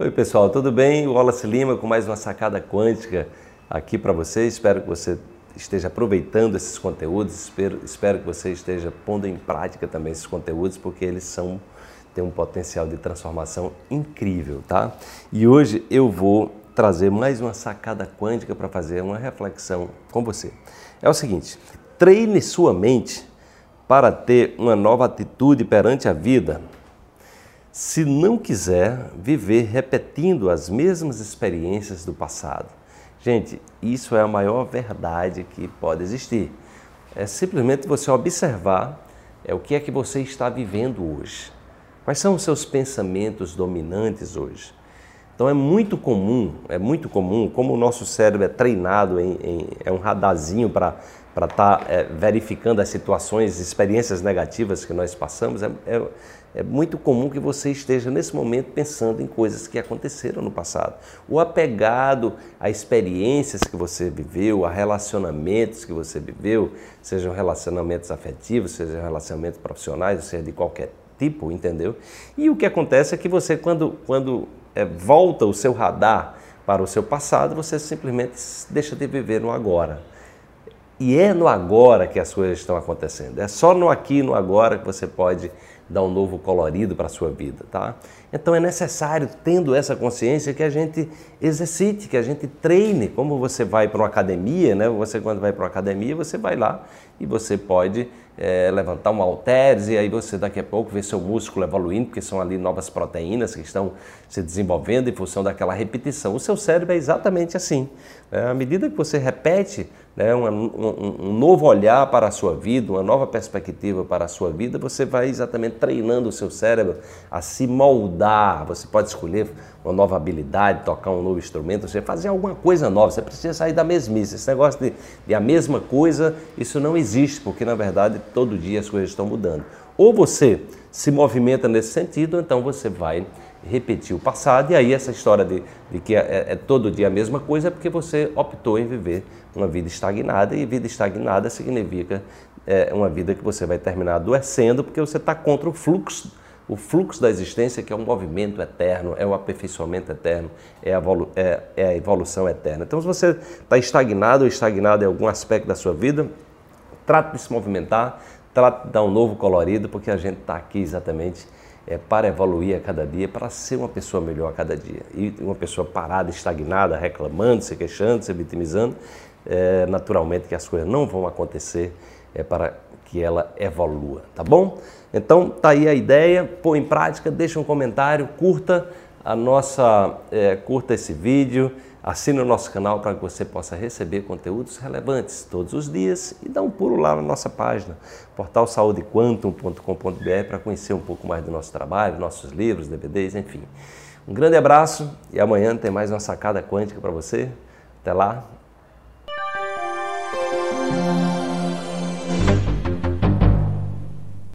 Oi pessoal, tudo bem? O Wallace Lima com mais uma sacada quântica aqui para você. Espero que você esteja aproveitando esses conteúdos, espero, espero que você esteja pondo em prática também esses conteúdos, porque eles são têm um potencial de transformação incrível, tá? E hoje eu vou trazer mais uma sacada quântica para fazer uma reflexão com você. É o seguinte: treine sua mente para ter uma nova atitude perante a vida se não quiser viver repetindo as mesmas experiências do passado. Gente, isso é a maior verdade que pode existir. É simplesmente você observar é o que é que você está vivendo hoje. Quais são os seus pensamentos dominantes hoje? Então é muito comum, é muito comum, como o nosso cérebro é treinado, em, em é um radarzinho para estar tá, é, verificando as situações, experiências negativas que nós passamos, é, é é muito comum que você esteja nesse momento pensando em coisas que aconteceram no passado, ou apegado a experiências que você viveu, a relacionamentos que você viveu, sejam relacionamentos afetivos, sejam relacionamentos profissionais, seja de qualquer tipo, entendeu? E o que acontece é que você, quando, quando é, volta o seu radar para o seu passado, você simplesmente deixa de viver no agora. E é no agora que as coisas estão acontecendo. É só no aqui e no agora que você pode dar um novo colorido para a sua vida, tá? Então é necessário, tendo essa consciência, que a gente exercite, que a gente treine. Como você vai para uma academia, né? Você quando vai para uma academia, você vai lá e você pode é, levantar um halteres e aí você daqui a pouco vê seu músculo evoluindo, porque são ali novas proteínas que estão se desenvolvendo em função daquela repetição. O seu cérebro é exatamente assim. Né? À medida que você repete né, um, um, um, novo olhar para a sua vida, uma nova perspectiva para a sua vida, você vai exatamente treinando o seu cérebro a se moldar. Você pode escolher uma nova habilidade, tocar um novo instrumento, você fazer alguma coisa nova. Você precisa sair da mesmice. Esse negócio de, de a mesma coisa, isso não existe, porque na verdade todo dia as coisas estão mudando. Ou você se movimenta nesse sentido, então você vai repetir o passado, e aí essa história de, de que é, é, todo dia a mesma coisa é porque você optou em viver uma vida estagnada, e vida estagnada significa é, uma vida que você vai terminar adoecendo, porque você está contra o fluxo, o fluxo da existência, que é um movimento eterno, é o aperfeiçoamento eterno, é a, é, é a evolução eterna. Então, se você está estagnado ou estagnado em algum aspecto da sua vida, trate de se movimentar, trate de dar um novo colorido, porque a gente está aqui exatamente é, para evoluir a cada dia, para ser uma pessoa melhor a cada dia. E uma pessoa parada, estagnada, reclamando, se queixando, se vitimizando, é, naturalmente que as coisas não vão acontecer é, para que ela evolua, tá bom? Então tá aí a ideia, põe em prática, deixa um comentário, curta a nossa, é, curta esse vídeo, assine o nosso canal para que você possa receber conteúdos relevantes todos os dias e dá um pulo lá na nossa página, portalsaudequantum.com.br para conhecer um pouco mais do nosso trabalho, nossos livros, DVDs, enfim. Um grande abraço e amanhã tem mais uma sacada quântica para você. Até lá.